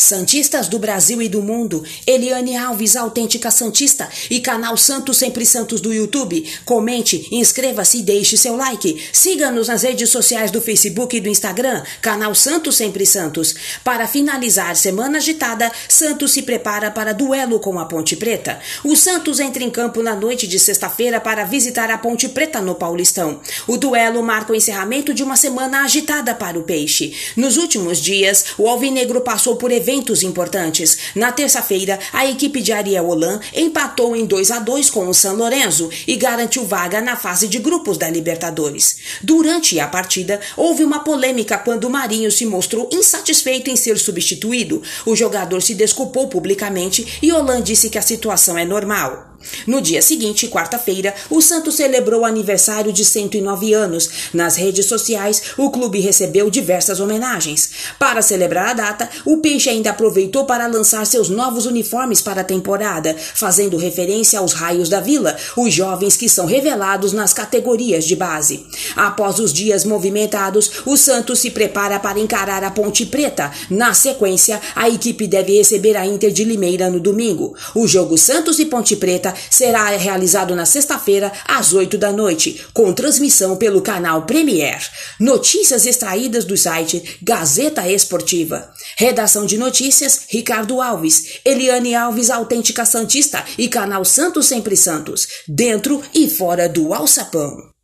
Santistas do Brasil e do mundo, Eliane Alves, autêntica Santista, e canal Santos Sempre Santos do YouTube. Comente, inscreva-se e deixe seu like. Siga-nos nas redes sociais do Facebook e do Instagram, canal Santos Sempre Santos. Para finalizar semana agitada, Santos se prepara para duelo com a Ponte Preta. O Santos entra em campo na noite de sexta-feira para visitar a Ponte Preta no Paulistão. O duelo marca o encerramento de uma semana agitada para o Peixe. Nos últimos dias, o Alvinegro passou por eventos eventos importantes. Na terça-feira, a equipe de Ariel Holan empatou em 2 a 2 com o San Lorenzo e garantiu vaga na fase de grupos da Libertadores. Durante a partida, houve uma polêmica quando o Marinho se mostrou insatisfeito em ser substituído. O jogador se desculpou publicamente e Holan disse que a situação é normal. No dia seguinte, quarta-feira, o Santos celebrou o aniversário de 109 anos. Nas redes sociais, o clube recebeu diversas homenagens. Para celebrar a data, o Peixe ainda aproveitou para lançar seus novos uniformes para a temporada, fazendo referência aos raios da vila, os jovens que são revelados nas categorias de base. Após os dias movimentados, o Santos se prepara para encarar a Ponte Preta. Na sequência, a equipe deve receber a Inter de Limeira no domingo. O jogo Santos e Ponte Preta será realizado na sexta-feira, às 8 da noite, com transmissão pelo canal Premier. Notícias extraídas do site Gazeta Esportiva. Redação de notícias: Ricardo Alves, Eliane Alves, autêntica Santista e canal Santos Sempre Santos, dentro e fora do alçapão.